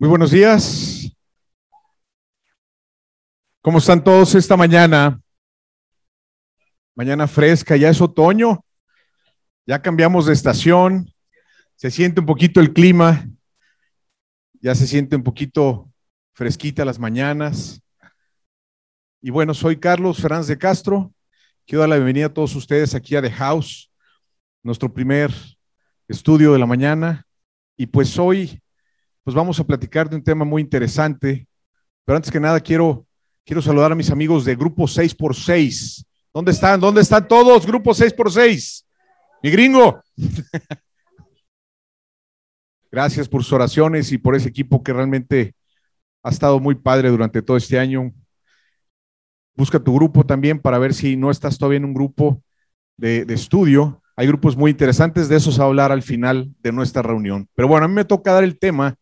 Muy buenos días. ¿Cómo están todos esta mañana? Mañana fresca, ya es otoño, ya cambiamos de estación, se siente un poquito el clima, ya se siente un poquito fresquita las mañanas. Y bueno, soy Carlos Fernández de Castro. Quiero dar la bienvenida a todos ustedes aquí a The House, nuestro primer estudio de la mañana. Y pues hoy pues vamos a platicar de un tema muy interesante. Pero antes que nada, quiero, quiero saludar a mis amigos de Grupo 6x6. ¿Dónde están? ¿Dónde están todos? Grupo 6x6. Mi gringo. Gracias por sus oraciones y por ese equipo que realmente ha estado muy padre durante todo este año. Busca tu grupo también para ver si no estás todavía en un grupo de, de estudio. Hay grupos muy interesantes, de esos a hablar al final de nuestra reunión. Pero bueno, a mí me toca dar el tema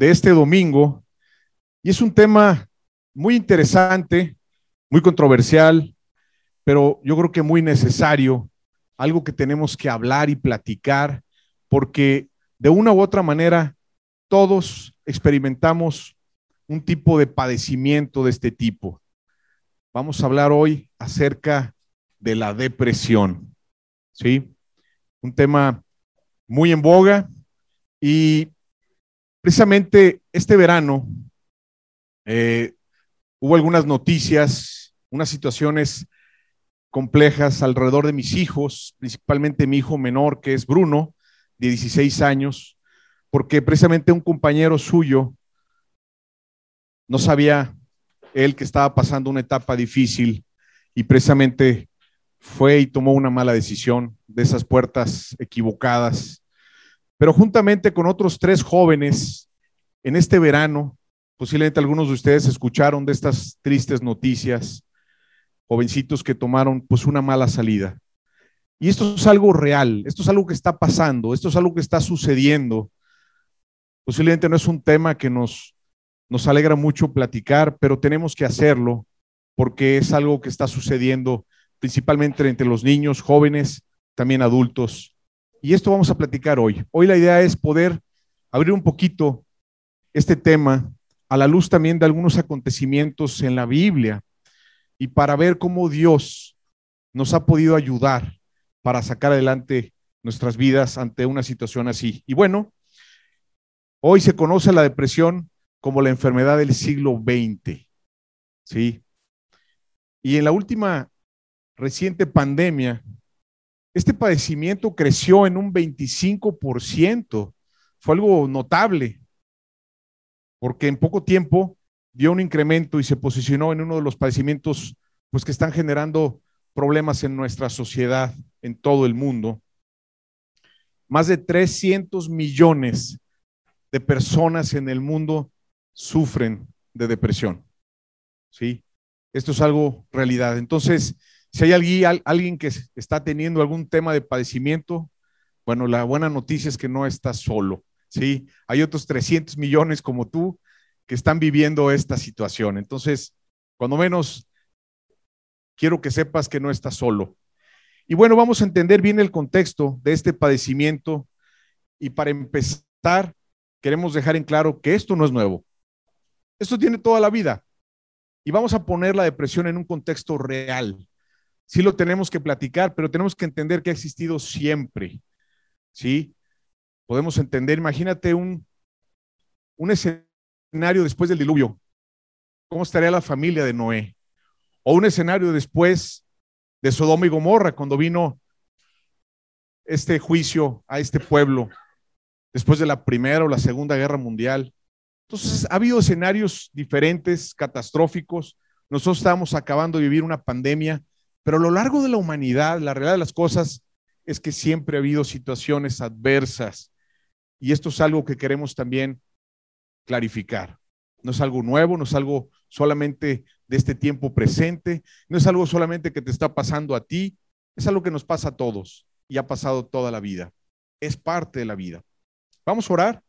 de este domingo. Y es un tema muy interesante, muy controversial, pero yo creo que muy necesario, algo que tenemos que hablar y platicar, porque de una u otra manera todos experimentamos un tipo de padecimiento de este tipo. Vamos a hablar hoy acerca de la depresión, ¿sí? Un tema muy en boga y Precisamente este verano eh, hubo algunas noticias, unas situaciones complejas alrededor de mis hijos, principalmente mi hijo menor, que es Bruno, de 16 años, porque precisamente un compañero suyo no sabía él que estaba pasando una etapa difícil y precisamente fue y tomó una mala decisión de esas puertas equivocadas pero juntamente con otros tres jóvenes, en este verano, posiblemente algunos de ustedes escucharon de estas tristes noticias, jovencitos que tomaron pues una mala salida. Y esto es algo real, esto es algo que está pasando, esto es algo que está sucediendo. Posiblemente no es un tema que nos, nos alegra mucho platicar, pero tenemos que hacerlo porque es algo que está sucediendo principalmente entre los niños, jóvenes, también adultos. Y esto vamos a platicar hoy. Hoy la idea es poder abrir un poquito este tema a la luz también de algunos acontecimientos en la Biblia y para ver cómo Dios nos ha podido ayudar para sacar adelante nuestras vidas ante una situación así. Y bueno, hoy se conoce la depresión como la enfermedad del siglo XX. ¿Sí? Y en la última reciente pandemia, este padecimiento creció en un 25%. Fue algo notable, porque en poco tiempo dio un incremento y se posicionó en uno de los padecimientos pues, que están generando problemas en nuestra sociedad, en todo el mundo. Más de 300 millones de personas en el mundo sufren de depresión. ¿Sí? Esto es algo realidad. Entonces, si hay alguien, que está teniendo algún tema de padecimiento, bueno, la buena noticia es que no está solo, ¿sí? Hay otros 300 millones como tú que están viviendo esta situación. Entonces, cuando menos, quiero que sepas que no estás solo. Y bueno, vamos a entender bien el contexto de este padecimiento y para empezar, queremos dejar en claro que esto no es nuevo. Esto tiene toda la vida. Y vamos a poner la depresión en un contexto real sí lo tenemos que platicar, pero tenemos que entender que ha existido siempre. ¿Sí? Podemos entender, imagínate un, un escenario después del diluvio. ¿Cómo estaría la familia de Noé? O un escenario después de Sodoma y Gomorra, cuando vino este juicio a este pueblo, después de la Primera o la Segunda Guerra Mundial. Entonces, ha habido escenarios diferentes, catastróficos. Nosotros estamos acabando de vivir una pandemia pero a lo largo de la humanidad, la realidad de las cosas es que siempre ha habido situaciones adversas. Y esto es algo que queremos también clarificar. No es algo nuevo, no es algo solamente de este tiempo presente, no es algo solamente que te está pasando a ti, es algo que nos pasa a todos y ha pasado toda la vida. Es parte de la vida. Vamos a orar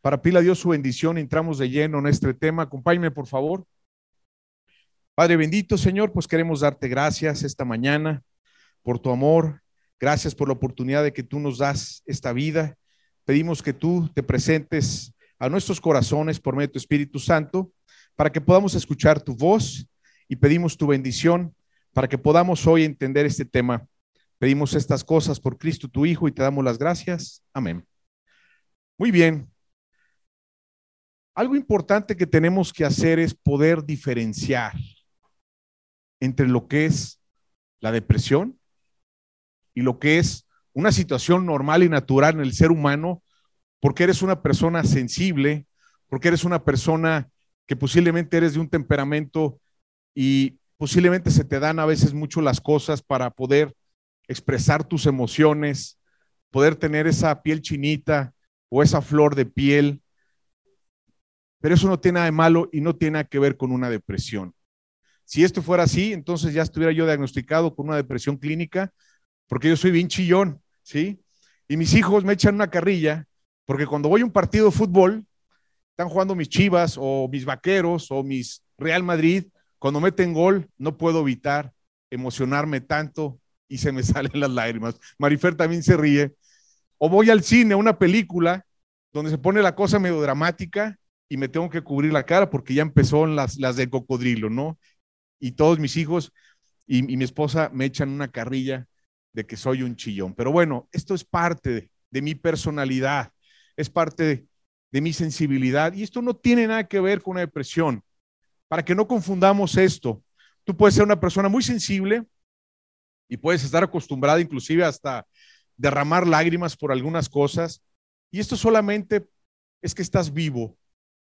para pedirle a Dios su bendición. Entramos de lleno en este tema. Acompáñeme, por favor. Padre bendito, Señor, pues queremos darte gracias esta mañana por tu amor. Gracias por la oportunidad de que tú nos das esta vida. Pedimos que tú te presentes a nuestros corazones por medio de tu Espíritu Santo, para que podamos escuchar tu voz y pedimos tu bendición para que podamos hoy entender este tema. Pedimos estas cosas por Cristo tu Hijo y te damos las gracias. Amén. Muy bien. Algo importante que tenemos que hacer es poder diferenciar entre lo que es la depresión y lo que es una situación normal y natural en el ser humano, porque eres una persona sensible, porque eres una persona que posiblemente eres de un temperamento y posiblemente se te dan a veces mucho las cosas para poder expresar tus emociones, poder tener esa piel chinita o esa flor de piel. Pero eso no tiene nada de malo y no tiene nada que ver con una depresión. Si esto fuera así, entonces ya estuviera yo diagnosticado con una depresión clínica, porque yo soy bien chillón, ¿sí? Y mis hijos me echan una carrilla, porque cuando voy a un partido de fútbol, están jugando mis Chivas o mis Vaqueros o mis Real Madrid, cuando meten gol no puedo evitar emocionarme tanto y se me salen las lágrimas. Marifer también se ríe. O voy al cine a una película donde se pone la cosa medio dramática y me tengo que cubrir la cara porque ya empezó las, las de cocodrilo, ¿no? Y todos mis hijos y, mi esposa me echan una carrilla de que soy un chillón. Pero bueno, esto es parte de, mi personalidad, es parte de, de mi sensibilidad. Y esto no tiene nada que ver con una depresión. Para que no confundamos esto, tú puedes ser una persona muy sensible y puedes estar acostumbrada inclusive hasta derramar lágrimas por algunas cosas. Y esto solamente es que estás vivo,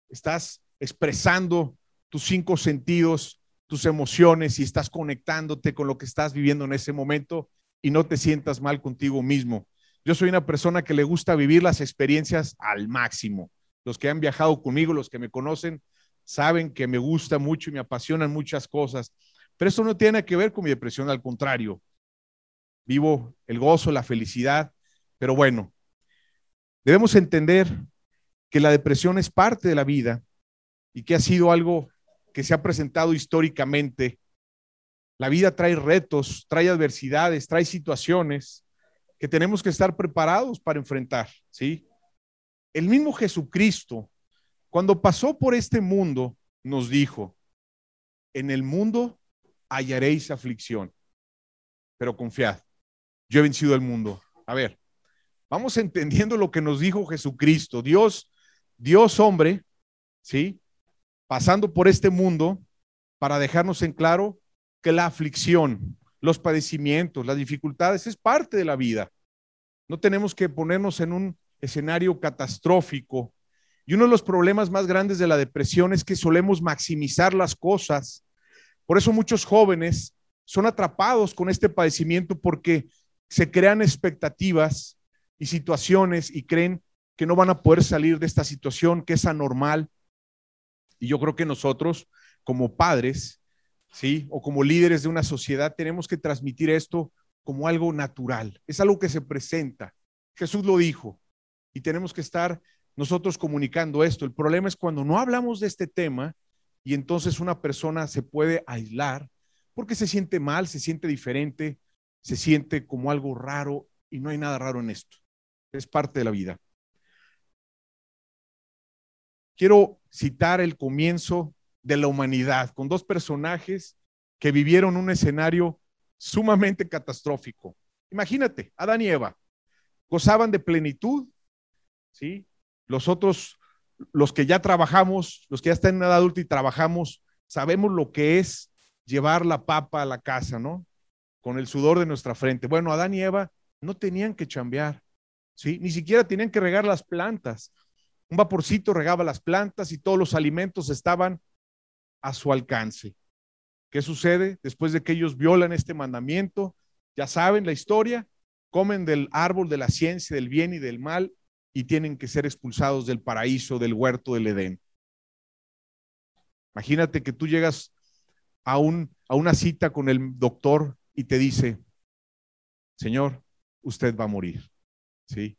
estás expresando tus cinco sentidos, tus emociones y estás conectándote con lo que estás viviendo en ese momento y no te sientas mal contigo mismo. Yo soy una persona que le gusta vivir las experiencias al máximo. Los que han viajado conmigo, los que me conocen, saben que me gusta mucho y me apasionan muchas cosas. Pero eso no tiene que ver con mi depresión, al contrario. Vivo el gozo, la felicidad. Pero bueno, debemos entender que la depresión es parte de la vida y que ha sido algo que se ha presentado históricamente. La vida trae retos, trae adversidades, trae situaciones que tenemos que estar preparados para enfrentar, ¿sí? El mismo Jesucristo, cuando pasó por este mundo, nos dijo, en el mundo hallaréis aflicción, pero confiad, yo he vencido el mundo. A ver, vamos entendiendo lo que nos dijo Jesucristo, Dios, Dios hombre, ¿sí? Pasando por este mundo para dejarnos en claro que la aflicción, los padecimientos, las dificultades, es parte de la vida. No tenemos que ponernos en un escenario catastrófico. Y uno de los problemas más grandes de la depresión es que solemos maximizar las cosas. Por eso muchos jóvenes son atrapados con este padecimiento porque se crean expectativas y situaciones y creen que no van a poder salir de esta situación, que es anormal. Y yo creo que nosotros, como padres, ¿sí? O como líderes de una sociedad tenemos que transmitir esto como algo natural. Es algo que se presenta. Jesús lo dijo y tenemos que estar nosotros comunicando esto. El problema es cuando no hablamos de este tema y entonces una persona se puede aislar porque se siente mal, se siente diferente, se siente como algo raro y no hay nada raro en esto. Es parte de la vida. Quiero citar el comienzo de la humanidad, con dos personajes que vivieron un escenario sumamente catastrófico. Imagínate, Adán y Eva gozaban de plenitud, ¿sí? Los otros, los que ya trabajamos, los que ya están en edad adulta y trabajamos, sabemos lo que es llevar la papa a la casa, ¿no? Con el sudor de nuestra frente. Bueno, Adán y Eva no tenían que chambear, ¿sí? Ni siquiera tenían que regar las plantas. Un vaporcito regaba las plantas y todos los alimentos estaban a su alcance. ¿Qué sucede después de que ellos violan este mandamiento? Ya saben la historia, comen del árbol de la ciencia del bien y del mal y tienen que ser expulsados del paraíso, del huerto del Edén. Imagínate que tú llegas a, a una cita con el doctor y te dice, Señor, usted va a morir. ¿Sí?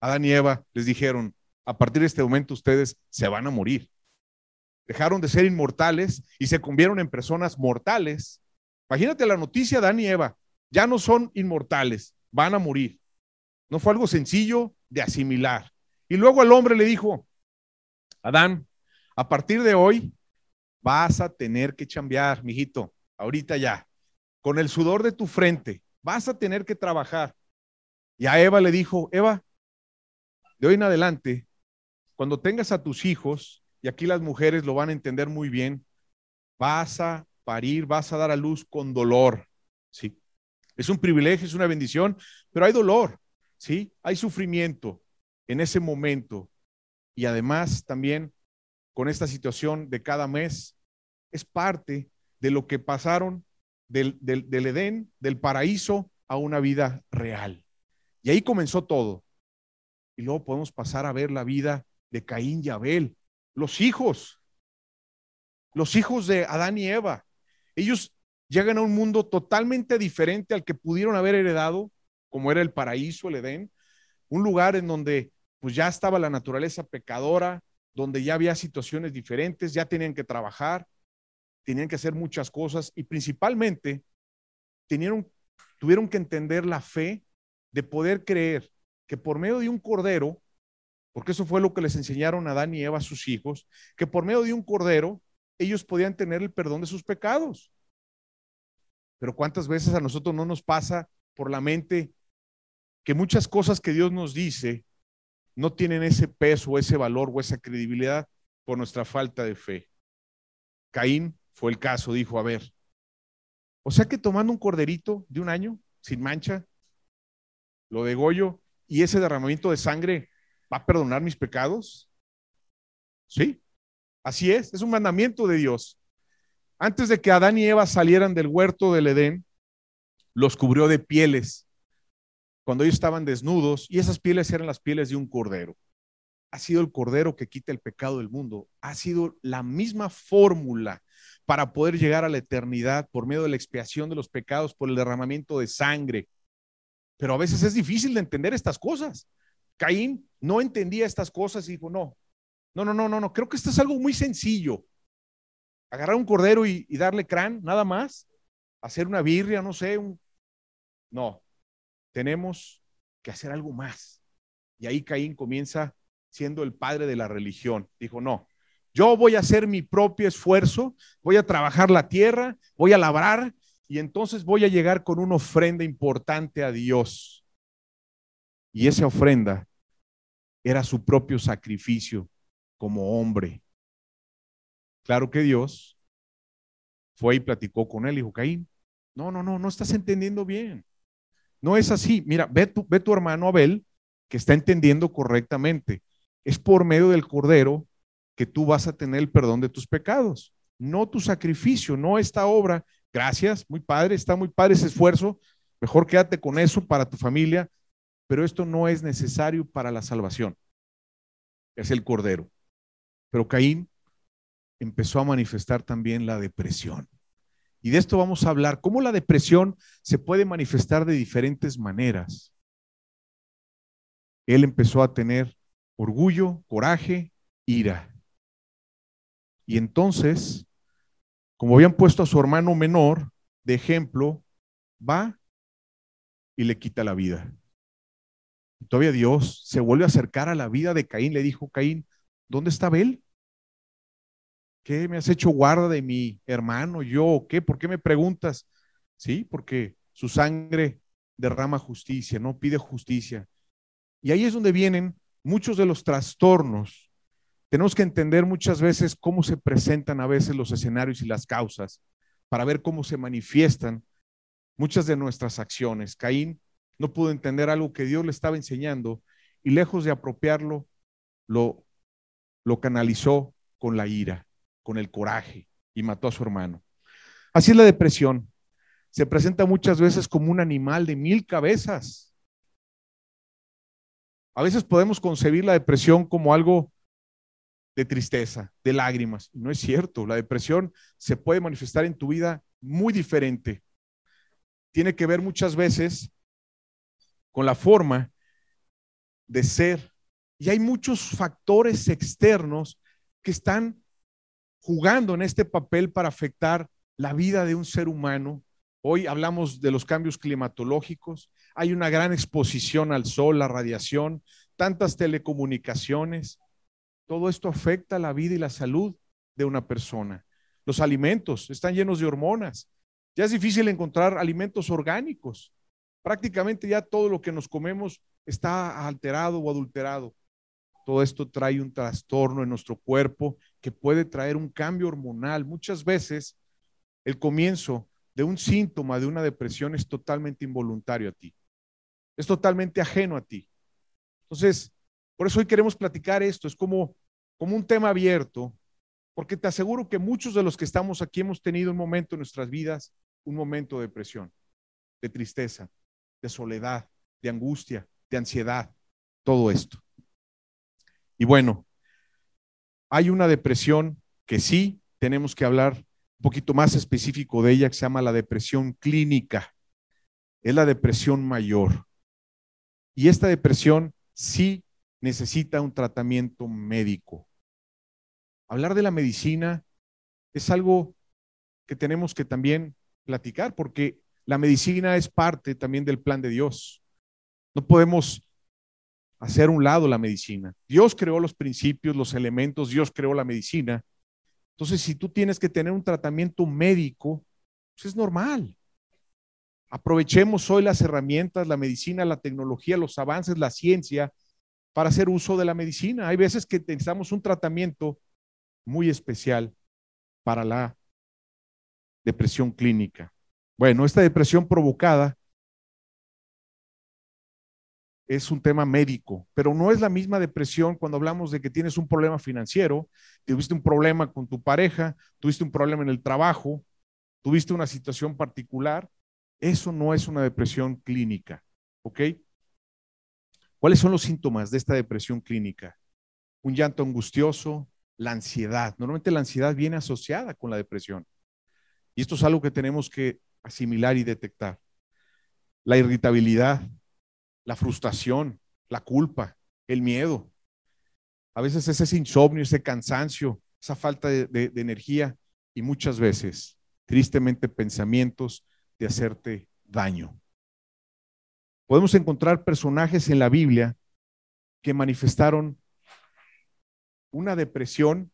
Adán y Eva les dijeron, a partir de este momento ustedes se van a morir dejaron de ser inmortales y se convierten en personas mortales. Imagínate la noticia, Dan y Eva, ya no son inmortales, van a morir. No fue algo sencillo de asimilar. Y luego el hombre le dijo, Adán, a partir de hoy vas a tener que chambear, mijito, ahorita ya, con el sudor de tu frente, vas a tener que trabajar. Y a Eva le dijo, Eva, de hoy en adelante, cuando tengas a tus hijos, y aquí las mujeres lo van a entender muy bien, vas a parir, vas a dar a luz con dolor, ¿sí? Es un privilegio, es una bendición, pero hay dolor, ¿sí? Hay sufrimiento en ese momento. Y además también con esta situación de cada mes, es parte de lo que pasaron del, del Edén, del paraíso, a una vida real. Y ahí comenzó todo. Y luego podemos pasar a ver la vida de Caín y Abel, los hijos, los hijos de Adán y Eva. Ellos llegan a un mundo totalmente diferente al que pudieron haber heredado, como era el paraíso, el Edén, un lugar en donde pues ya estaba la naturaleza pecadora, donde ya había situaciones diferentes, ya tenían que trabajar, tenían que hacer muchas cosas y principalmente tenieron, tuvieron que entender la fe de poder creer que por medio de un cordero, porque eso fue lo que les enseñaron a Adán y Eva sus hijos, que por medio de un cordero ellos podían tener el perdón de sus pecados. Pero cuántas veces a nosotros no nos pasa por la mente que muchas cosas que Dios nos dice no tienen ese peso, ese valor o esa credibilidad por nuestra falta de fe. Caín fue el caso, dijo, a ver, o sea que tomando un corderito de un año, sin mancha, lo degollo y ese derramamiento de sangre va a perdonar mis pecados. Sí, así es, es un mandamiento de Dios. Antes de que Adán y Eva salieran del huerto del Edén, los cubrió de pieles cuando ellos estaban desnudos y esas pieles eran las pieles de un cordero. Ha sido el cordero que quita el pecado del mundo. Ha sido la misma fórmula para poder llegar a la eternidad por medio de la expiación de los pecados, por el derramamiento de sangre. Pero a veces es difícil de entender estas cosas. Caín no entendía estas cosas y dijo, no, no, no, no, no, no, creo que esto es algo muy sencillo. Agarrar un cordero y, darle crán, nada más. Hacer una birria, no sé, un... No, tenemos que hacer algo más. Y ahí Caín comienza siendo el padre de la religión. Dijo, no, yo voy a hacer mi propio esfuerzo, voy a trabajar la tierra, voy a labrar y entonces voy a llegar con una ofrenda importante a Dios. Y esa ofrenda era su propio sacrificio como hombre. Claro que Dios fue y platicó con él, dijo, Caín, no, no, no, no estás entendiendo bien. No es así. Mira, ve tu, ve tu hermano Abel que está entendiendo correctamente. Es por medio del Cordero que tú vas a tener el perdón de tus pecados, no tu sacrificio, no esta obra. Gracias, muy padre, está muy padre ese esfuerzo. Mejor quédate con eso para tu familia, pero esto no es necesario para la salvación. Es el Cordero. Pero Caín empezó a manifestar también la depresión. Y de esto vamos a hablar, cómo la depresión se puede manifestar de diferentes maneras. Él empezó a tener orgullo, coraje, ira. Y entonces, como habían puesto a su hermano menor de ejemplo, va y le quita la vida. Todavía Dios se vuelve a acercar a la vida de Caín, le dijo, Caín, ¿dónde está Abel? ¿Qué me has hecho guarda de mi hermano? ¿Yo qué? ¿Por qué me preguntas? Sí, porque su sangre derrama justicia, no pide justicia. Y ahí es donde vienen muchos de los trastornos. Tenemos que entender muchas veces cómo se presentan a veces los escenarios y las causas para ver cómo se manifiestan muchas de nuestras acciones. Caín no pudo entender algo que Dios le estaba enseñando y lejos de apropiarlo, lo, lo canalizó con la ira con el coraje y mató a su hermano. Así es la depresión. Se presenta muchas veces como un animal de mil cabezas. A veces podemos concebir la depresión como algo de tristeza, de lágrimas. No es cierto. La depresión se puede manifestar en tu vida muy diferente. Tiene que ver muchas veces con la forma de ser. Y hay muchos factores externos que están jugando en este papel para afectar la vida de un ser humano. Hoy hablamos de los cambios climatológicos, hay una gran exposición al sol, la radiación, tantas telecomunicaciones. todo esto afecta la vida y la salud de una persona. Los alimentos están llenos de hormonas. Ya es difícil encontrar alimentos orgánicos. Prácticamente ya todo lo que nos comemos está alterado o adulterado. Todo esto trae un trastorno en nuestro cuerpo que puede traer un cambio hormonal. Muchas veces el comienzo de un síntoma de una depresión es totalmente involuntario a ti. Es totalmente ajeno a ti. Entonces, por eso hoy queremos platicar esto. Es como, como un tema abierto, porque te aseguro que muchos de los que estamos aquí hemos tenido un momento en nuestras vidas, un momento de depresión, de tristeza, de soledad, de angustia, de ansiedad, todo esto. Y bueno, hay una depresión que sí tenemos que hablar un poquito más específico de ella, que se llama la depresión clínica. Es la depresión mayor. Y esta depresión sí necesita un tratamiento médico. Hablar de la medicina es algo que tenemos que también platicar, porque la medicina es parte también del plan de Dios. No podemos hacer un lado la medicina. Dios creó los principios, los elementos, Dios creó la medicina. Entonces, si tú tienes que tener un tratamiento médico, pues es normal. Aprovechemos hoy las herramientas, la medicina, la tecnología, los avances, la ciencia, para hacer uso de la medicina. Hay veces que necesitamos un tratamiento muy especial para la depresión clínica. Bueno, esta depresión provocada es un tema médico, pero no es la misma depresión cuando hablamos de que tienes un problema financiero, tuviste un problema con tu pareja, tuviste un problema en el trabajo, tuviste una situación particular. Eso no es una depresión clínica, ¿ok? ¿Cuáles son los síntomas de esta depresión clínica? Un llanto angustioso, la ansiedad. Normalmente la ansiedad viene asociada con la depresión. Y esto es algo que tenemos que asimilar y detectar. La irritabilidad, la frustración, la culpa, el miedo. A veces es ese insomnio, ese cansancio, esa falta de, de energía y muchas veces, tristemente, pensamientos de hacerte daño. Podemos encontrar personajes en la Biblia que manifestaron una depresión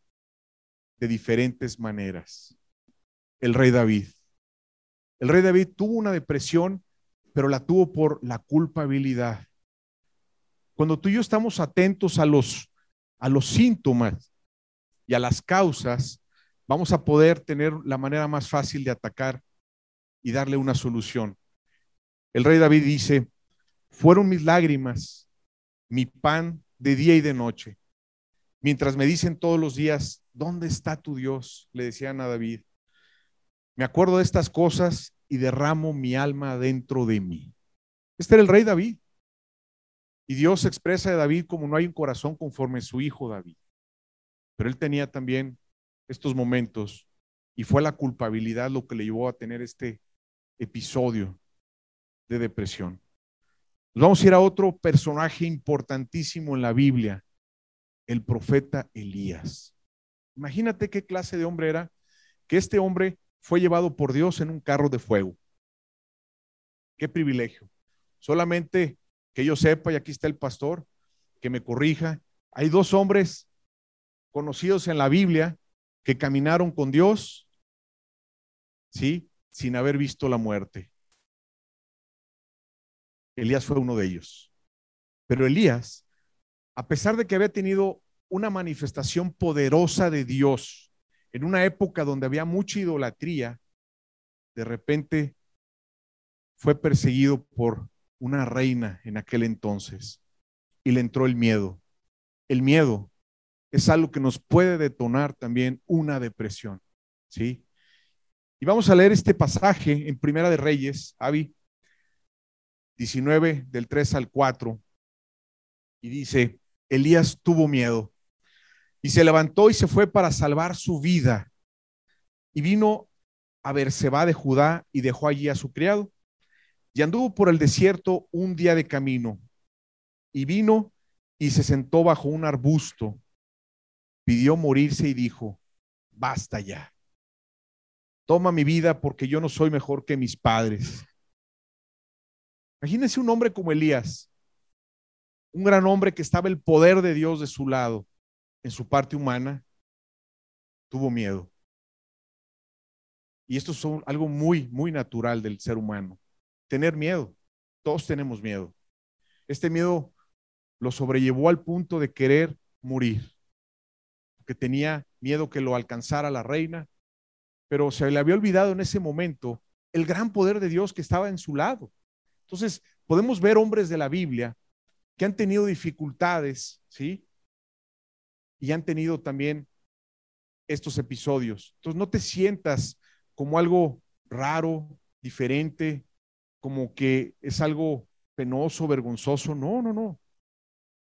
de diferentes maneras. El rey David. El rey David tuvo una depresión pero la tuvo por la culpabilidad. Cuando tú y yo estamos atentos a los, a los síntomas y a las causas, vamos a poder tener la manera más fácil de atacar y darle una solución. El rey David dice, fueron mis lágrimas, mi pan de día y de noche. Mientras me dicen todos los días, ¿dónde está tu Dios? Le decían a David. Me acuerdo de estas cosas y derramo mi alma dentro de mí. Este era el rey David. Y Dios expresa de David como no hay un corazón conforme a su hijo David. Pero él tenía también estos momentos y fue la culpabilidad lo que le llevó a tener este episodio de depresión. Vamos a ir a otro personaje importantísimo en la Biblia, el profeta Elías. Imagínate qué clase de hombre era, que este hombre fue llevado por Dios en un carro de fuego. Qué privilegio. Solamente que yo sepa, y aquí está el pastor, que me corrija, hay dos hombres conocidos en la Biblia que caminaron con Dios, ¿sí? Sin haber visto la muerte. Elías fue uno de ellos. Pero Elías, a pesar de que había tenido una manifestación poderosa de Dios, en una época donde había mucha idolatría, de repente fue perseguido por una reina en aquel entonces y le entró el miedo. El miedo es algo que nos puede detonar también una depresión, ¿sí? Y vamos a leer este pasaje en Primera de Reyes, Avi 19 del 3 al 4 y dice, Elías tuvo miedo y se levantó y se fue para salvar su vida. Y vino a Berseba de Judá y dejó allí a su criado. Y anduvo por el desierto un día de camino. Y vino y se sentó bajo un arbusto. Pidió morirse y dijo, basta ya. Toma mi vida porque yo no soy mejor que mis padres. Imagínense un hombre como Elías, un gran hombre que estaba el poder de Dios de su lado en su parte humana, tuvo miedo. Y esto es algo muy, muy natural del ser humano. Tener miedo. Todos tenemos miedo. Este miedo lo sobrellevó al punto de querer morir, porque tenía miedo que lo alcanzara la reina, pero se le había olvidado en ese momento el gran poder de Dios que estaba en su lado. Entonces, podemos ver hombres de la Biblia que han tenido dificultades, ¿sí? Y han tenido también estos episodios. Entonces, no te sientas como algo raro, diferente, como que es algo penoso, vergonzoso. No, no, no.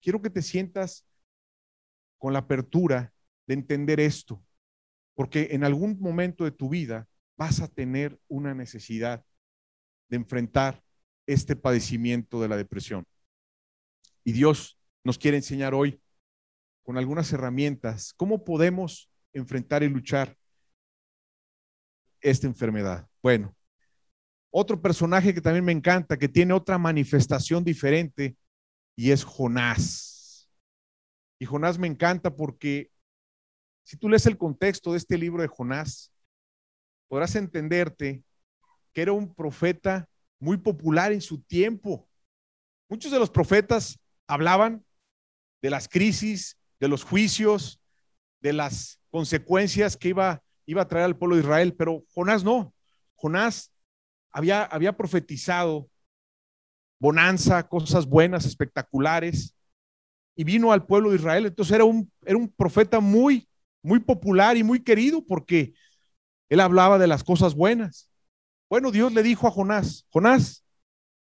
Quiero que te sientas con la apertura de entender esto, porque en algún momento de tu vida vas a tener una necesidad de enfrentar este padecimiento de la depresión. Y Dios nos quiere enseñar hoy con algunas herramientas cómo podemos enfrentar y luchar esta enfermedad. Bueno, otro personaje que también me encanta, que tiene otra manifestación diferente, y es Jonás. Y Jonás me encanta porque si tú lees el contexto de este libro de Jonás, podrás entenderte que era un profeta muy popular en su tiempo. Muchos de los profetas hablaban de las crisis, de los juicios, de las consecuencias que iba, iba a traer al pueblo de Israel, pero Jonás no. Jonás había, había profetizado bonanza, cosas buenas, espectaculares, y vino al pueblo de Israel. Entonces era un, era un profeta muy, muy popular y muy querido porque él hablaba de las cosas buenas. Bueno, Dios le dijo a Jonás, Jonás,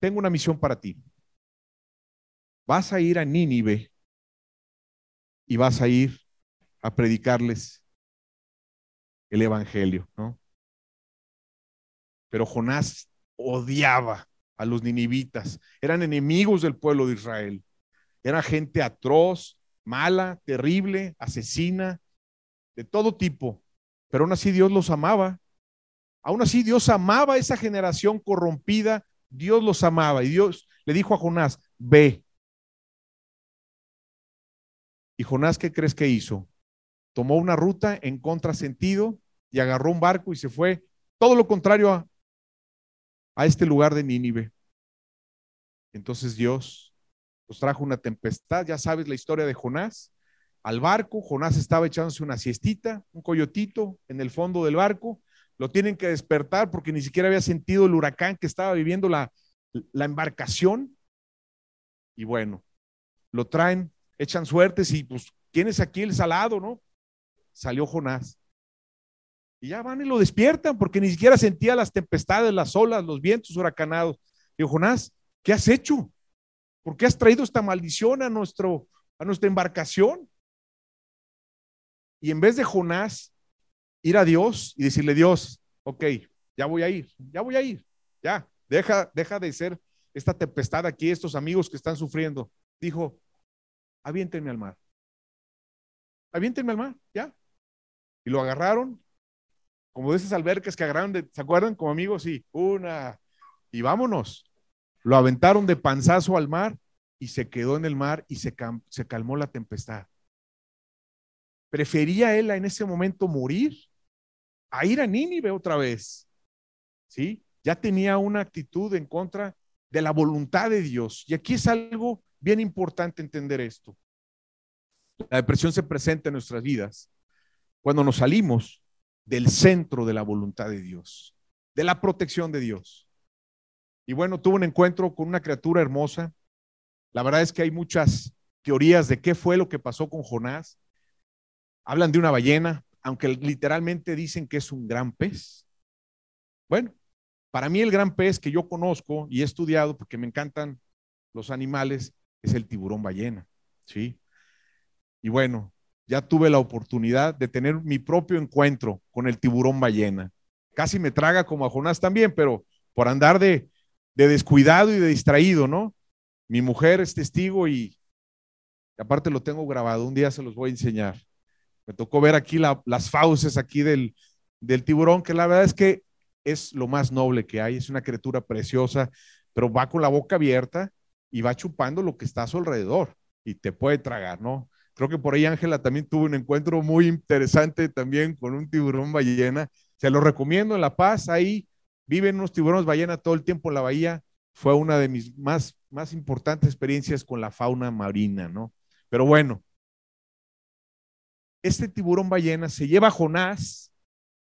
tengo una misión para ti. Vas a ir a Nínive y vas a ir a predicarles el evangelio, ¿no? Pero Jonás odiaba a los ninivitas, eran enemigos del pueblo de Israel, era gente atroz, mala, terrible, asesina, de todo tipo, pero aún así Dios los amaba. Aún así Dios amaba a esa generación corrompida, Dios los amaba y Dios le dijo a Jonás, ve. Y Jonás, ¿qué crees que hizo? Tomó una ruta en contrasentido y agarró un barco y se fue todo lo contrario a, a este lugar de Nínive. Entonces Dios nos trajo una tempestad, ya sabes la historia de Jonás, al barco, Jonás estaba echándose una siestita, un coyotito en el fondo del barco, lo tienen que despertar porque ni siquiera había sentido el huracán que estaba viviendo la, la embarcación. Y bueno, lo traen, echan suertes y pues, ¿quién es aquí el salado, no? Salió Jonás. Y ya van y lo despiertan porque ni siquiera sentía las tempestades, las olas, los vientos huracanados. Dijo, Jonás, ¿qué has hecho? ¿Por qué has traído esta maldición a, nuestro, a nuestra embarcación? Y en vez de Jonás ir a Dios y decirle, Dios, ok, ya voy a ir, ya voy a ir, ya, deja, deja de ser esta tempestad aquí, estos amigos que están sufriendo. Dijo, aviéntenme al mar. Aviéntenme al mar, ya. Y lo agarraron como de esas albercas que agarraron, de, ¿se acuerdan? Como amigos, sí, una, y vámonos. Lo aventaron de panzazo al mar y se quedó en el mar y se, se calmó la tempestad. Prefería él en ese momento morir a ir a Nínive otra vez. ¿Sí? Ya tenía una actitud en contra de la voluntad de Dios. Y aquí es algo bien importante entender esto. La depresión se presenta en nuestras vidas cuando nos salimos del centro de la voluntad de Dios, de la protección de Dios. Y bueno, tuvo un encuentro con una criatura hermosa. La verdad es que hay muchas teorías de qué fue lo que pasó con Jonás. Hablan de una ballena, aunque literalmente dicen que es un gran pez. Bueno, para mí el gran pez que yo conozco y he estudiado porque me encantan los animales es el tiburón ballena, ¿sí? Y bueno, ya tuve la oportunidad de tener mi propio encuentro con el tiburón ballena. Casi me traga como a Jonás también, pero por andar de, descuidado y de distraído, ¿no? Mi mujer es testigo y, aparte lo tengo grabado, un día se los voy a enseñar. Me tocó ver aquí las fauces aquí del, del tiburón, que la verdad es que es lo más noble que hay, es una criatura preciosa, pero va con la boca abierta y va chupando lo que está a su alrededor y te puede tragar, ¿no? Creo que por ahí Ángela también tuvo un encuentro muy interesante también con un tiburón ballena. Se lo recomiendo en La Paz, ahí viven unos tiburones ballena todo el tiempo en la bahía. Fue una de mis más, más importantes experiencias con la fauna marina, ¿no? Pero bueno, este tiburón ballena se lleva a Jonás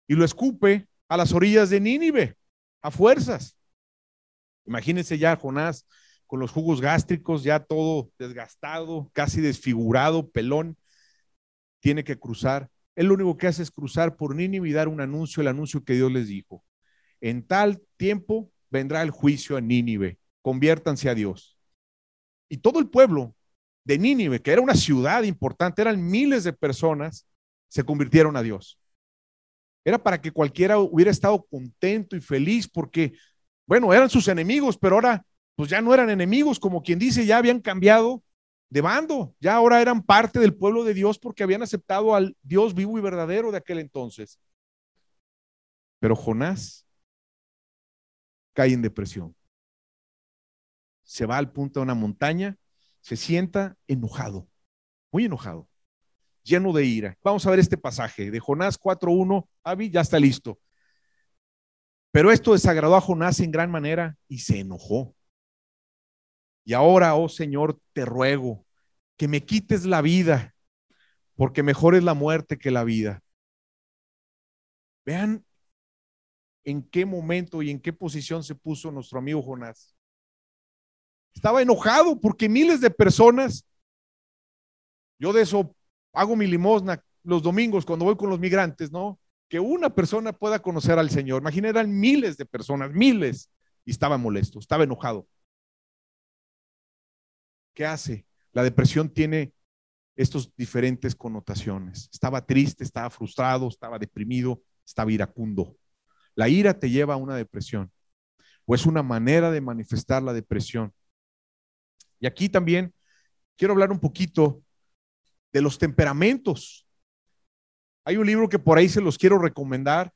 y lo escupe a las orillas de Nínive, a fuerzas. Imagínense ya Jonás con los jugos gástricos, ya todo desgastado, casi desfigurado, pelón, tiene que cruzar. Él lo único que hace es cruzar por Nínive y dar un anuncio, el anuncio que Dios les dijo. En tal tiempo vendrá el juicio a Nínive, conviértanse a Dios. Y todo el pueblo de Nínive, que era una ciudad importante, eran miles de personas, se convirtieron a Dios. Era para que cualquiera hubiera estado contento y feliz porque, bueno, eran sus enemigos, pero ahora pues ya no eran enemigos, como quien dice, ya habían cambiado de bando, ya ahora eran parte del pueblo de Dios porque habían aceptado al Dios vivo y verdadero de aquel entonces. Pero Jonás cae en depresión. Se va al punto de una montaña, se sienta enojado, muy enojado, lleno de ira. Vamos a ver este pasaje de Jonás 4.1. Avi, ya está listo. Pero esto desagradó a Jonás en gran manera y se enojó. Y ahora, oh Señor, te ruego que me quites la vida, porque mejor es la muerte que la vida. Vean en qué momento y en qué posición se puso nuestro amigo Jonás. Estaba enojado porque miles de personas, yo de eso hago mi limosna los domingos cuando voy con los migrantes, ¿no? Que una persona pueda conocer al Señor. Imagina, eran miles de personas, miles, y estaba molesto, estaba enojado. ¿Qué hace? La depresión tiene estas diferentes connotaciones. Estaba triste, estaba frustrado, estaba deprimido, estaba iracundo. La ira te lleva a una depresión o es una manera de manifestar la depresión. Y aquí también quiero hablar un poquito de los temperamentos. Hay un libro que por ahí se los quiero recomendar.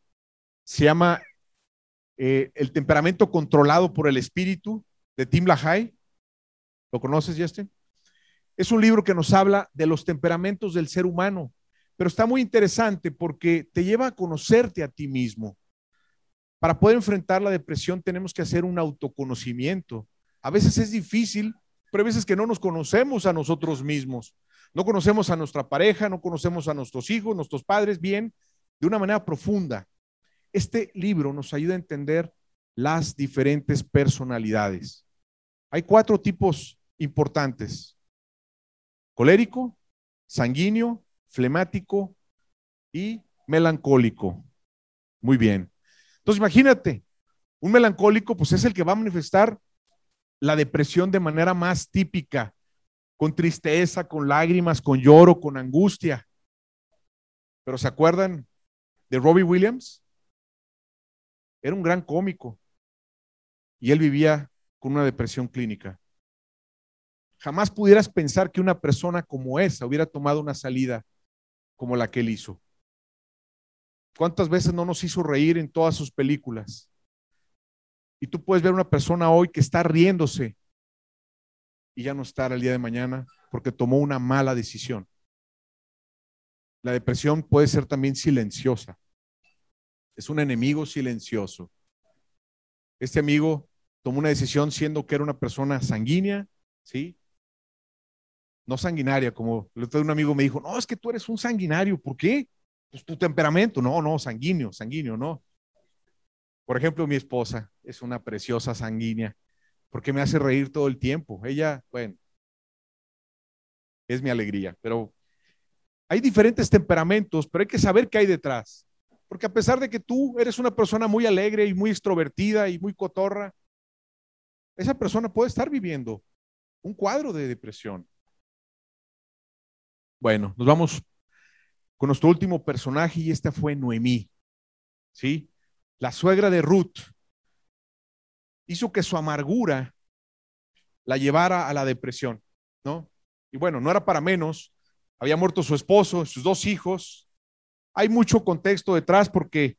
Se llama eh, El temperamento controlado por el espíritu de Tim LaHaye. ¿Lo conoces, Justin? Es un libro que nos habla de los temperamentos del ser humano, pero está muy interesante porque te lleva a conocerte a ti mismo. Para poder enfrentar la depresión tenemos que hacer un autoconocimiento. A veces es difícil, pero hay veces que no nos conocemos a nosotros mismos. No conocemos a nuestra pareja, no conocemos a nuestros hijos, nuestros padres bien, de una manera profunda. Este libro nos ayuda a entender las diferentes personalidades. Hay cuatro tipos importantes. Colérico, sanguíneo, flemático y melancólico. Muy bien. Entonces imagínate, un melancólico pues es el que va a manifestar la depresión de manera más típica, con tristeza, con lágrimas, con lloro, con angustia. Pero ¿se acuerdan de Robbie Williams? Era un gran cómico y él vivía con una depresión clínica. Jamás pudieras pensar que una persona como esa hubiera tomado una salida como la que él hizo. ¿Cuántas veces no nos hizo reír en todas sus películas? Y tú puedes ver una persona hoy que está riéndose y ya no estar el día de mañana porque tomó una mala decisión. La depresión puede ser también silenciosa. Es un enemigo silencioso. Este amigo tomó una decisión siendo que era una persona sanguínea, ¿sí? No sanguinaria, como un amigo me dijo, no, es que tú eres un sanguinario, ¿por qué? Pues tu temperamento, no, no, sanguíneo, sanguíneo, no. Por ejemplo, mi esposa es una preciosa sanguínea, porque me hace reír todo el tiempo. Ella, bueno, es mi alegría, pero hay diferentes temperamentos, pero hay que saber qué hay detrás. Porque a pesar de que tú eres una persona muy alegre y muy extrovertida y muy cotorra, esa persona puede estar viviendo un cuadro de depresión. Bueno, nos vamos con nuestro último personaje y esta fue Noemí, ¿sí? La suegra de Ruth hizo que su amargura la llevara a la depresión, ¿no? Y bueno, no era para menos, había muerto su esposo, sus dos hijos. Hay mucho contexto detrás porque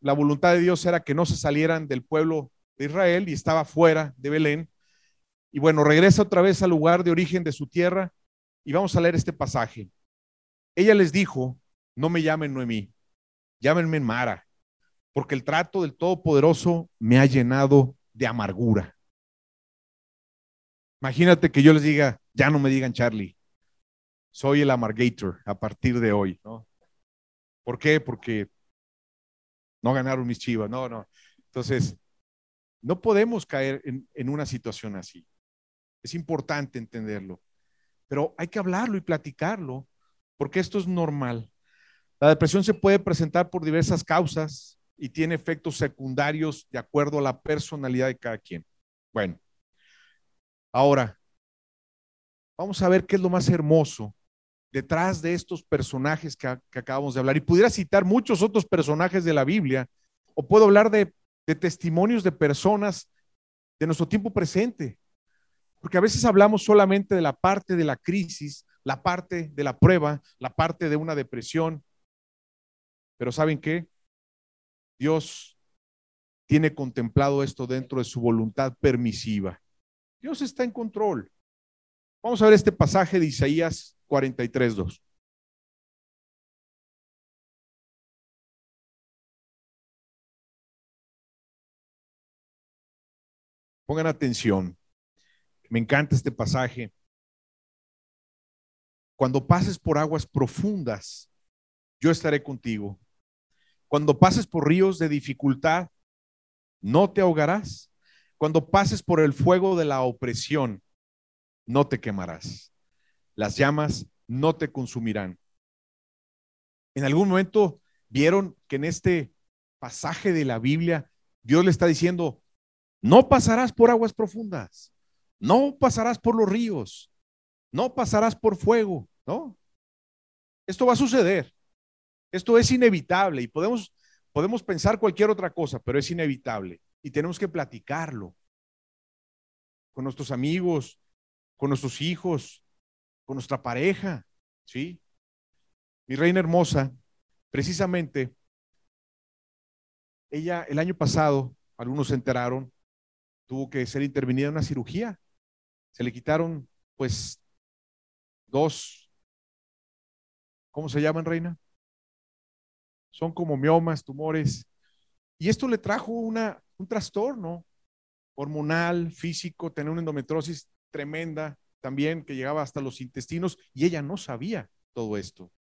la voluntad de Dios era que no se salieran del pueblo de Israel y estaba fuera de Belén. Y bueno, regresa otra vez al lugar de origen de su tierra Y vamos a leer este pasaje. Ella les dijo, no me llamen Noemí, llámenme Mara, porque el trato del Todopoderoso me ha llenado de amargura. Imagínate que yo les diga, ya no me digan Charlie, soy el amargator a partir de hoy, ¿no? ¿Por qué? Porque no ganaron mis chivas, no, no. Entonces, no podemos caer en, en una situación así. Es importante entenderlo, pero hay que hablarlo y platicarlo, porque esto es normal. La depresión se puede presentar por diversas causas y tiene efectos secundarios de acuerdo a la personalidad de cada quien. Bueno, ahora, vamos a ver qué es lo más hermoso detrás de estos personajes que, acabamos de hablar. Y pudiera citar muchos otros personajes de la Biblia, o puedo hablar de, de testimonios de personas de nuestro tiempo presente. Porque a veces hablamos solamente de la parte de la crisis, la parte de la prueba, la parte de una depresión. Pero ¿saben qué? Dios tiene contemplado esto dentro de su voluntad permisiva. Dios está en control. Vamos a ver este pasaje de Isaías 43, 2. Pongan atención. Me encanta este pasaje. Cuando pases por aguas profundas, yo estaré contigo. Cuando pases por ríos de dificultad, no te ahogarás. Cuando pases por el fuego de la opresión, no te quemarás las llamas no te consumirán. En algún momento vieron que en este pasaje de la Biblia Dios le está diciendo, no pasarás por aguas profundas, no pasarás por los ríos, no pasarás por fuego, ¿no? Esto va a suceder. Esto es inevitable y podemos, podemos pensar cualquier otra cosa, pero es inevitable y tenemos que platicarlo con nuestros amigos, con nuestros hijos, con nuestra pareja, ¿sí? Mi reina hermosa, precisamente, ella el año pasado, algunos se enteraron, tuvo que ser intervenida en una cirugía. Se le quitaron, pues, dos, ¿cómo se llaman, reina? Son como miomas, tumores. Y esto le trajo una, un trastorno hormonal, físico, tener una endometrosis tremenda también que llegaba hasta los intestinos y ella no sabía todo esto.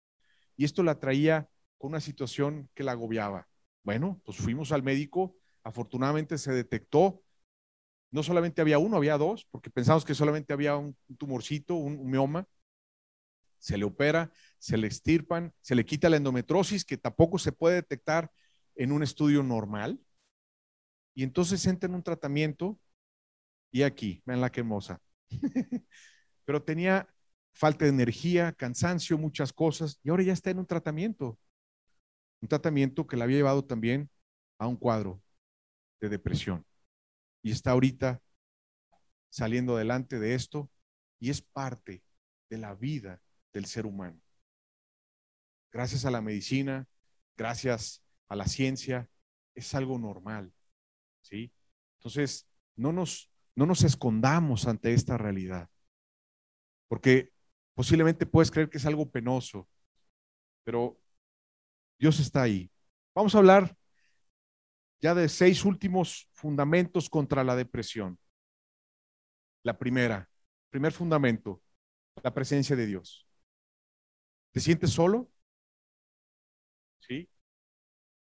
Y esto la traía con una situación que la agobiaba. Bueno, pues fuimos al médico, afortunadamente se detectó, no solamente había uno, había dos, porque pensamos que solamente había un tumorcito, un, mioma. Se le opera, se le estirpan, se le quita la endometrosis, que tampoco se puede detectar en un estudio normal. Y entonces entra en un tratamiento y aquí, vean la que hermosa. Pero tenía falta de energía, cansancio, muchas cosas, y ahora ya está en un tratamiento. Un tratamiento que le había llevado también a un cuadro de depresión. Y está ahorita saliendo adelante de esto y es parte de la vida del ser humano. Gracias a la medicina, gracias a la ciencia, es algo normal. ¿Sí? Entonces, no nos no nos escondamos ante esta realidad, porque posiblemente puedes creer que es algo penoso, pero Dios está ahí. Vamos a hablar ya de seis últimos fundamentos contra la depresión. La primera, primer fundamento, la presencia de Dios. ¿Te sientes solo? ¿Sí?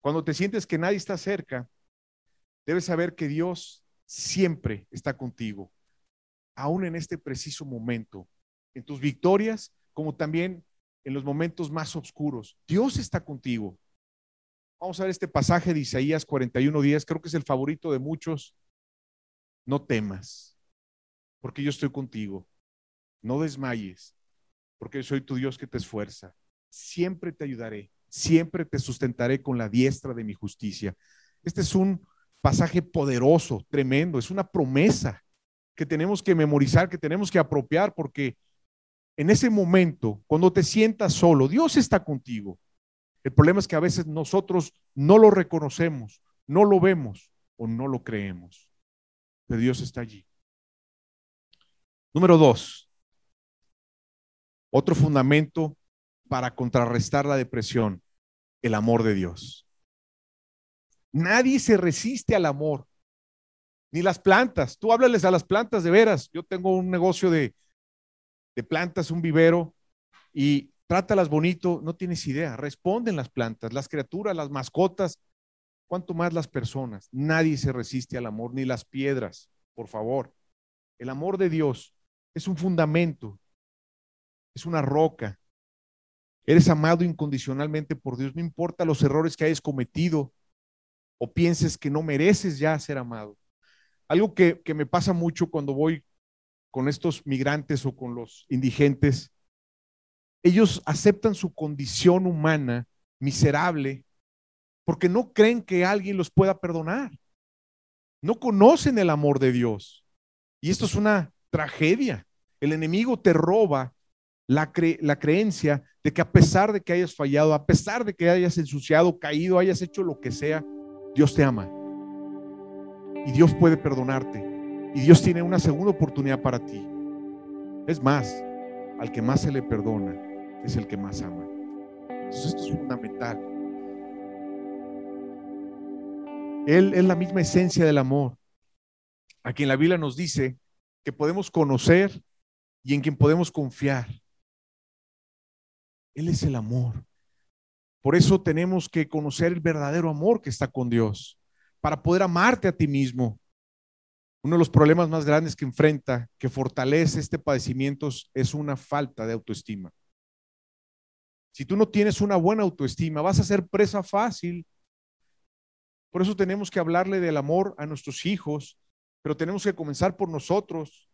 Cuando te sientes que nadie está cerca, debes saber que Dios siempre está contigo, aún en este preciso momento, en tus victorias, como también en los momentos más oscuros. Dios está contigo. Vamos a ver este pasaje de Isaías 41 días, creo que es el favorito de muchos. No temas, porque yo estoy contigo. No desmayes, porque soy tu Dios que te esfuerza. Siempre te ayudaré, siempre te sustentaré con la diestra de mi justicia. Este es un pasaje poderoso, tremendo, es una promesa que tenemos que memorizar, que tenemos que apropiar, porque en ese momento, cuando te sientas solo, Dios está contigo. El problema es que a veces nosotros no lo reconocemos, no lo vemos o no lo creemos, pero Dios está allí. Número dos, Otro fundamento para contrarrestar la depresión, el amor de Dios. Nadie se resiste al amor, ni las plantas. Tú háblales a las plantas de veras. Yo tengo un negocio de, de plantas, un vivero, y trátalas bonito, no tienes idea. Responden las plantas, las criaturas, las mascotas, cuanto más las personas. Nadie se resiste al amor, ni las piedras, por favor. El amor de Dios es un fundamento, es una roca. Eres amado incondicionalmente por Dios, no importa los errores que hayas cometido o pienses que no mereces ya ser amado. Algo que, que me pasa mucho cuando voy con estos migrantes o con los indigentes, ellos aceptan su condición humana miserable porque no creen que alguien los pueda perdonar. No conocen el amor de Dios. Y esto es una tragedia. El enemigo te roba la, creencia de que a pesar de que hayas fallado, a pesar de que hayas ensuciado, caído, hayas hecho lo que sea, Dios te ama. Y Dios puede perdonarte. Y Dios tiene una segunda oportunidad para ti. Es más, al que más se le perdona es el que más ama. Entonces esto es fundamental. Él es la misma esencia del amor, a quien la Biblia nos dice que podemos conocer y en quien podemos confiar. Él es el amor. Por eso tenemos que conocer el verdadero amor que está con Dios, para poder amarte a ti mismo. Uno de los problemas más grandes que enfrenta, que fortalece este padecimiento, es una falta de autoestima. Si tú no tienes una buena autoestima, vas a ser presa fácil. Por eso tenemos que hablarle del amor a nuestros hijos, pero tenemos que comenzar por nosotros.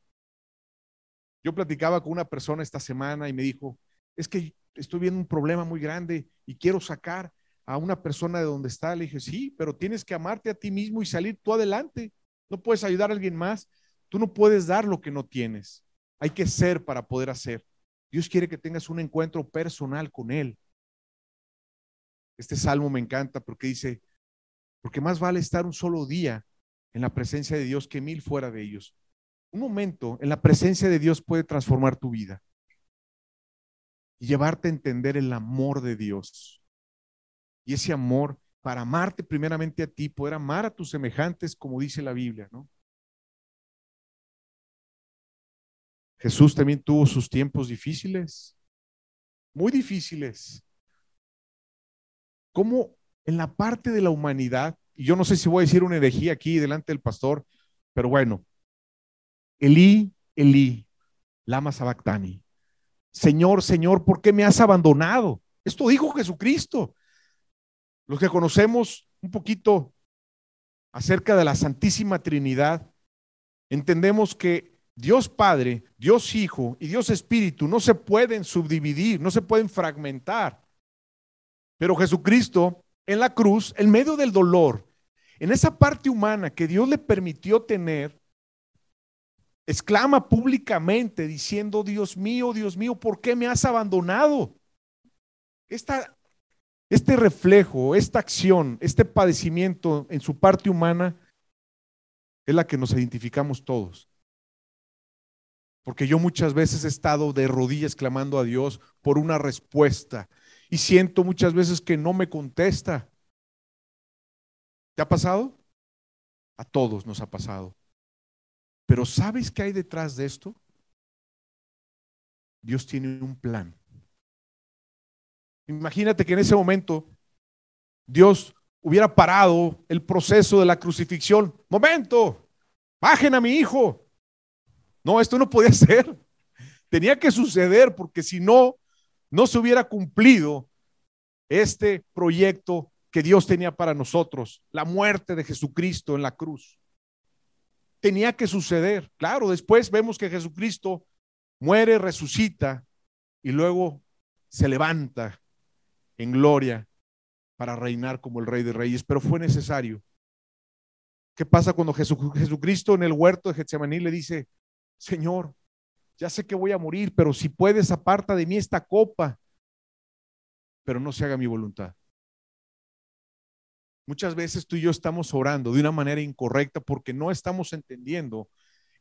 Yo platicaba con una persona esta semana y me dijo, es que estoy viendo un problema muy grande y quiero sacar a una persona de donde está. Le dije, sí, pero tienes que amarte a ti mismo y salir tú adelante. No puedes ayudar a alguien más. Tú no puedes dar lo que no tienes. Hay que ser para poder hacer. Dios quiere que tengas un encuentro personal con Él. Este salmo me encanta porque dice, porque más vale estar un solo día en la presencia de Dios que mil fuera de ellos. Un momento en la presencia de Dios puede transformar tu vida y llevarte a entender el amor de Dios. Y ese amor para amarte primeramente a ti, poder amar a tus semejantes, como dice la Biblia, ¿no? Jesús también tuvo sus tiempos difíciles, muy difíciles. Como en la parte de la humanidad, y yo no sé si voy a decir una herejía aquí delante del pastor, pero bueno, Elí, Elí, lama sabactani. Señor, Señor, ¿por qué me has abandonado? Esto dijo Jesucristo. Los que conocemos un poquito acerca de la Santísima Trinidad, entendemos que Dios Padre, Dios Hijo y Dios Espíritu no se pueden subdividir, no se pueden fragmentar. Pero Jesucristo en la cruz, en medio del dolor, en esa parte humana que Dios le permitió tener, exclama públicamente diciendo, Dios mío, Dios mío, ¿por qué me has abandonado? Esta, este reflejo, esta acción, este padecimiento en su parte humana es la que nos identificamos todos. Porque yo muchas veces he estado de rodillas clamando a Dios por una respuesta y siento muchas veces que no me contesta. ¿Te ha pasado? A todos nos ha pasado. Pero ¿sabes qué hay detrás de esto? Dios tiene un plan. Imagínate que en ese momento Dios hubiera parado el proceso de la crucifixión. Momento, bajen a mi hijo. No, esto no podía ser. Tenía que suceder porque si no, no se hubiera cumplido este proyecto que Dios tenía para nosotros, la muerte de Jesucristo en la cruz tenía que suceder. Claro, después vemos que Jesucristo muere, resucita y luego se levanta en gloria para reinar como el Rey de Reyes, pero fue necesario. ¿Qué pasa cuando Jesucristo en el huerto de Getsemaní le dice, Señor, ya sé que voy a morir, pero si puedes, aparta de mí esta copa, pero no se haga mi voluntad? Muchas veces tú y yo estamos orando de una manera incorrecta porque no estamos entendiendo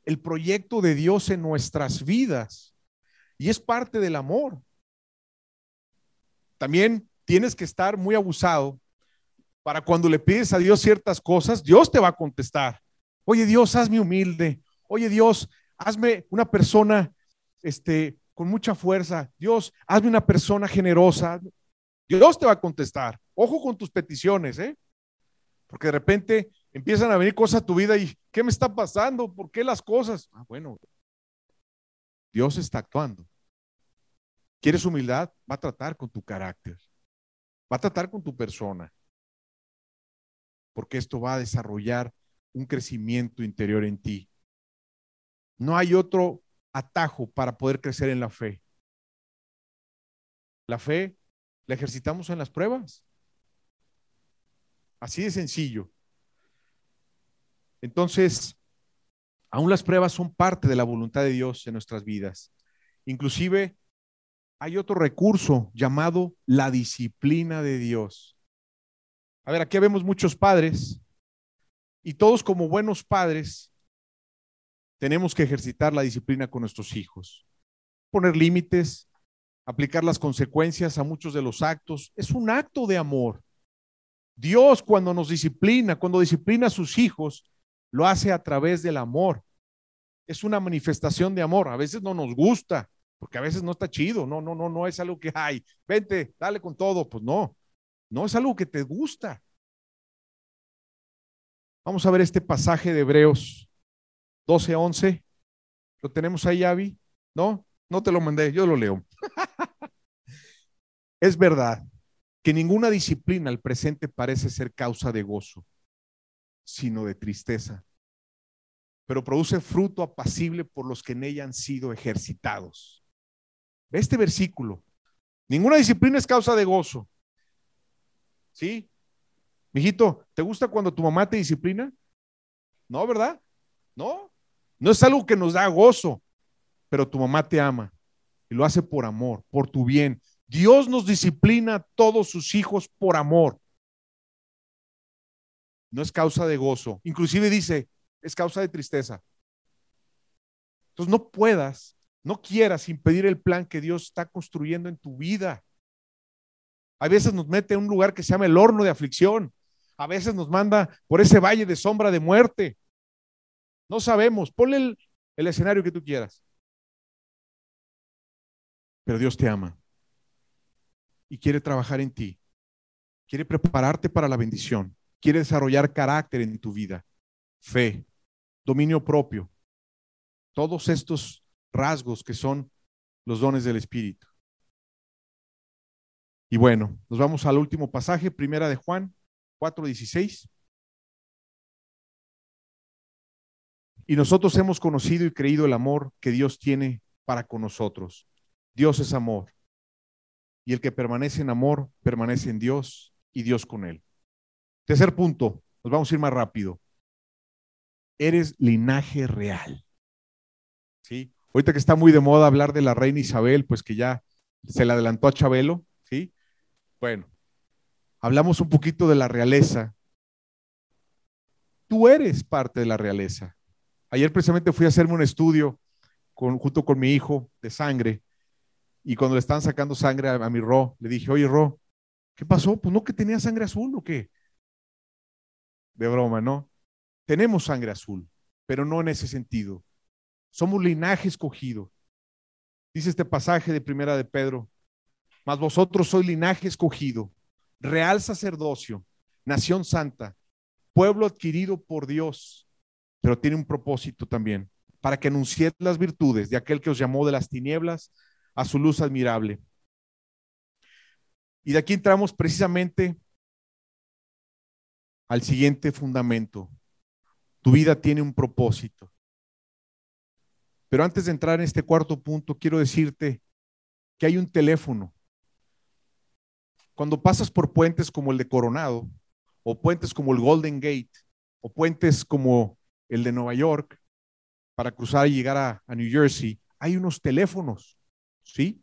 el proyecto de Dios en nuestras vidas. Y es parte del amor. También tienes que estar muy abusado para cuando le pides a Dios ciertas cosas, Dios te va a contestar. Oye Dios, hazme humilde. Oye Dios, hazme una persona este, con mucha fuerza. Dios, hazme una persona generosa. Dios te va a contestar. Ojo con tus peticiones, ¿eh? Porque de repente empiezan a venir cosas a tu vida y ¿qué me está pasando? ¿Por qué las cosas? Ah, bueno, Dios está actuando. ¿Quieres humildad? Va a tratar con tu carácter. Va a tratar con tu persona. Porque esto va a desarrollar un crecimiento interior en ti. No hay otro atajo para poder crecer en la fe. La fe la ejercitamos en las pruebas. Así de sencillo. Entonces, aún las pruebas son parte de la voluntad de Dios en nuestras vidas. Inclusive hay otro recurso llamado la disciplina de Dios. A ver, aquí vemos muchos padres y todos como buenos padres tenemos que ejercitar la disciplina con nuestros hijos, poner límites, aplicar las consecuencias a muchos de los actos. Es un acto de amor. Dios cuando nos disciplina, cuando disciplina a sus hijos, lo hace a través del amor. Es una manifestación de amor. A veces no nos gusta, porque a veces no está chido. No, no, no, no es algo que, hay. vente, dale con todo. Pues no, no es algo que te gusta. Vamos a ver este pasaje de Hebreos 12, 11. ¿Lo tenemos ahí, Avi? ¿No? No te lo mandé, yo lo leo. es verdad que ninguna disciplina al presente parece ser causa de gozo, sino de tristeza, pero produce fruto apacible por los que en ella han sido ejercitados. Este versículo, ninguna disciplina es causa de gozo. ¿Sí? Mijito, ¿te gusta cuando tu mamá te disciplina? No, ¿verdad? No. No es algo que nos da gozo, pero tu mamá te ama y lo hace por amor, por tu bien. Dios nos disciplina a todos sus hijos por amor. No es causa de gozo. Inclusive dice, es causa de tristeza. Entonces no puedas, no quieras impedir el plan que Dios está construyendo en tu vida. A veces nos mete en un lugar que se llama el horno de aflicción. A veces nos manda por ese valle de sombra de muerte. No sabemos. Ponle el, escenario que tú quieras. Pero Dios te ama y quiere trabajar en ti. Quiere prepararte para la bendición. Quiere desarrollar carácter en tu vida, fe, dominio propio. Todos estos rasgos que son los dones del Espíritu. Y bueno, nos vamos al último pasaje, primera de Juan 4:16. Y nosotros hemos conocido y creído el amor que Dios tiene para con nosotros. Dios es amor. Y el que permanece en amor, permanece en Dios y Dios con él. Tercer punto, nos vamos a ir más rápido. Eres linaje real. ¿Sí? Ahorita que está muy de moda hablar de la reina Isabel, pues que ya se le adelantó a Chabelo, ¿sí? Bueno, hablamos un poquito de la realeza. Tú eres parte de la realeza. Ayer precisamente fui a hacerme un estudio junto con mi hijo de sangre y cuando le estaban sacando sangre a, mi Ro, le dije, oye Ro, ¿qué pasó? Pues no que tenía sangre azul o qué. De broma, ¿no? Tenemos sangre azul, pero no en ese sentido. Somos linaje escogido. Dice este pasaje de primera de Pedro, mas vosotros sois linaje escogido, real sacerdocio, nación santa, pueblo adquirido por Dios, pero tiene un propósito también, para que anunciéis las virtudes de aquel que os llamó de las tinieblas a su luz admirable. Y de aquí entramos precisamente al siguiente fundamento. Tu vida tiene un propósito. Pero antes de entrar en este cuarto punto, quiero decirte que hay un teléfono. Cuando pasas por puentes como el de Coronado, o puentes como el Golden Gate, o puentes como el de Nueva York, para cruzar y llegar a, New Jersey, hay unos teléfonos. ¿sí?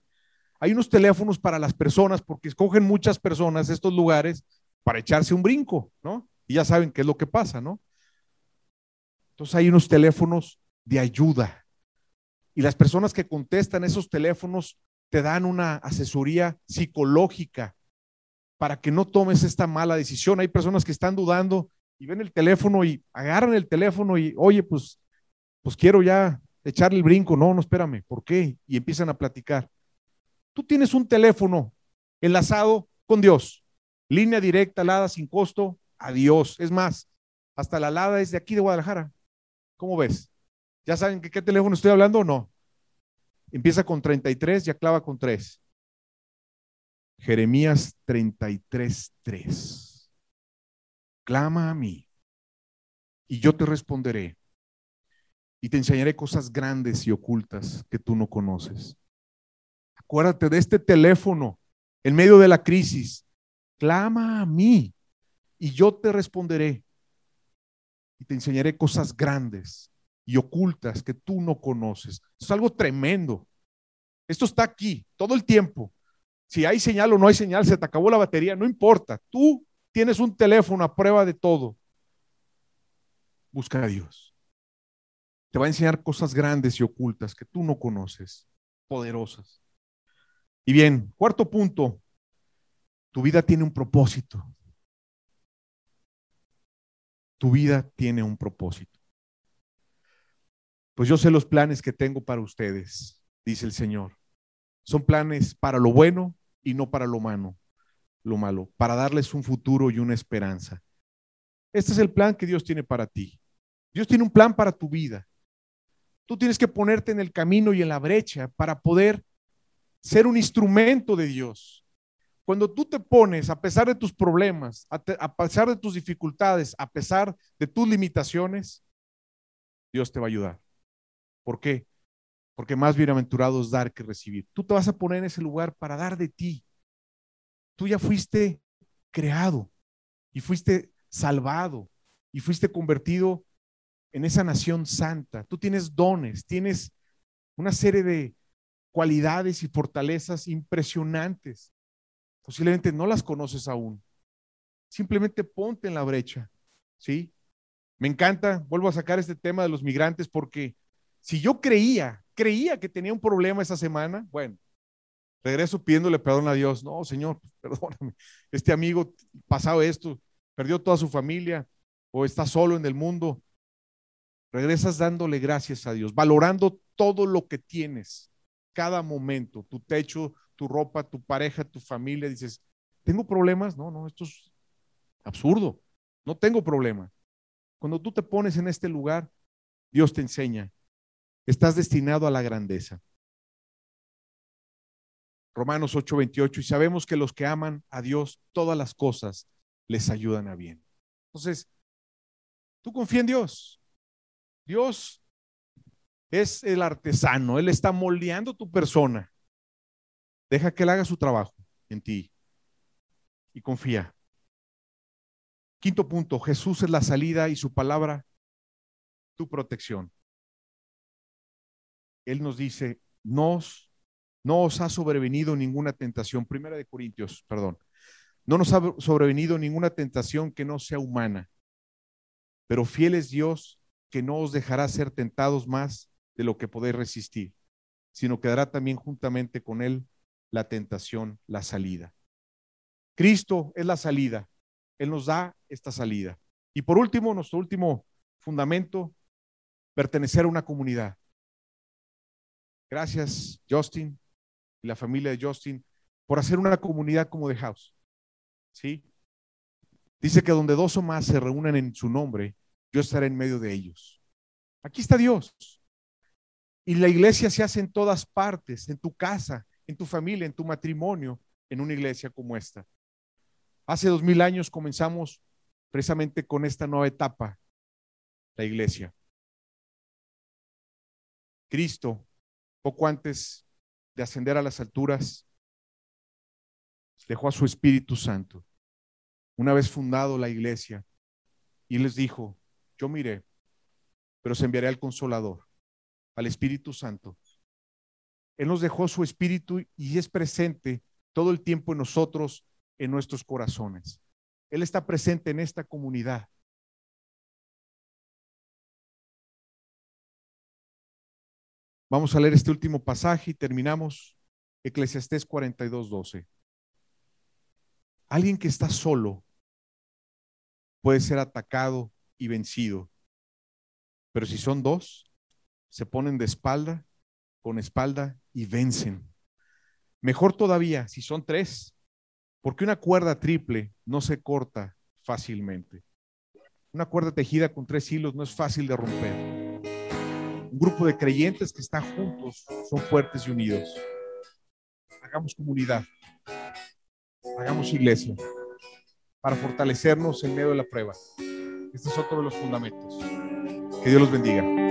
Hay unos teléfonos para las personas porque escogen muchas personas estos lugares para echarse un brinco, ¿no? Y ya saben qué es lo que pasa, ¿no? Entonces hay unos teléfonos de ayuda. Y las personas que contestan esos teléfonos te dan una asesoría psicológica para que no tomes esta mala decisión. Hay personas que están dudando y ven el teléfono y agarran el teléfono y, oye, pues, pues quiero ya echarle el brinco. No, no, espérame, ¿por qué? Y empiezan a platicar. Tú tienes un teléfono enlazado con Dios, línea directa, alada sin costo, adiós. Es más, hasta la alada es de aquí de Guadalajara. ¿Cómo ves? ¿Ya saben que qué teléfono estoy hablando no? Empieza con 33 y acaba con 3. Jeremías 33, 3. Clama a mí y yo te responderé y te enseñaré cosas grandes y ocultas que tú no conoces. Acuérdate de este teléfono en medio de la crisis. Clama a mí y yo te responderé y te enseñaré cosas grandes y ocultas que tú no conoces. es algo tremendo. Esto está aquí todo el tiempo. Si hay señal o no hay señal, se te acabó la batería, no importa. Tú tienes un teléfono a prueba de todo. Busca a Dios. Te va a enseñar cosas grandes y ocultas que tú no conoces, poderosas. Y bien, cuarto punto, tu vida tiene un propósito. Tu vida tiene un propósito. Pues yo sé los planes que tengo para ustedes, dice el Señor. Son planes para lo bueno y no para lo malo, lo malo, para darles un futuro y una esperanza. Este es el plan que Dios tiene para ti. Dios tiene un plan para tu vida. Tú tienes que ponerte en el camino y en la brecha para poder ser un instrumento de Dios. Cuando tú te pones, a pesar de tus problemas, a, pesar de tus dificultades, a pesar de tus limitaciones, Dios te va a ayudar. ¿Por qué? Porque más bienaventurado es dar que recibir. Tú te vas a poner en ese lugar para dar de ti. Tú ya fuiste creado y fuiste salvado y fuiste convertido en esa nación santa. Tú tienes dones, tienes una serie de cualidades y fortalezas impresionantes. Posiblemente no las conoces aún. Simplemente ponte en la brecha, ¿sí? Me encanta, vuelvo a sacar este tema de los migrantes porque si yo creía, creía que tenía un problema esa semana, bueno, regreso pidiéndole perdón a Dios. No, Señor, perdóname. Este amigo pasado esto, perdió toda su familia o está solo en el mundo. Regresas dándole gracias a Dios, valorando todo lo que tienes, cada momento, tu techo, tu ropa, tu pareja, tu familia. Dices, ¿tengo problemas? No, no, esto es absurdo. No tengo problema. Cuando tú te pones en este lugar, Dios te enseña estás destinado a la grandeza. Romanos 8:28, y sabemos que los que aman a Dios, todas las cosas les ayudan a bien. Entonces, tú confía en Dios. Dios es el artesano, Él está moldeando tu persona. Deja que Él haga su trabajo en ti y confía. Quinto punto, Jesús es la salida y su palabra, tu protección. Él nos dice, no os ha sobrevenido ninguna tentación. Primera de Corintios, perdón. No nos ha sobrevenido ninguna tentación que no sea humana. Pero fiel es Dios que no os dejará ser tentados más de lo que podéis resistir, sino que dará también juntamente con Él la tentación, la salida. Cristo es la salida. Él nos da esta salida. Y por último, nuestro último fundamento, pertenecer a una comunidad. Gracias, Justin la familia de Justin, por hacer una comunidad como The House. ¿Sí? Dice que donde dos o más se reúnen en su nombre, yo estaré en medio de ellos. Aquí está Dios. Y la iglesia se hace en todas partes, en tu casa, en tu familia, en tu matrimonio, en una iglesia como esta. Hace dos mil años comenzamos precisamente con esta nueva etapa, la iglesia. Cristo poco antes de ascender a las alturas, dejó a su Espíritu Santo. Una vez fundado la iglesia, y les dijo, yo miré, pero se enviaré al consolador, al Espíritu Santo. Él nos dejó su Espíritu y es presente todo el tiempo en nosotros, en nuestros corazones. Él está presente en esta comunidad. Vamos a leer este último pasaje y terminamos. Eclesiastés 42, 12. Alguien que está solo puede ser atacado y vencido, pero si son dos, se ponen de espalda con espalda y vencen. Mejor todavía si son tres, porque una cuerda triple no se corta fácilmente. Una cuerda tejida con tres hilos no es fácil de romper. Un grupo de creyentes que están juntos son fuertes y unidos. Hagamos comunidad. Hagamos iglesia para fortalecernos en medio de la prueba. Este es otro de los fundamentos. Que Dios los bendiga.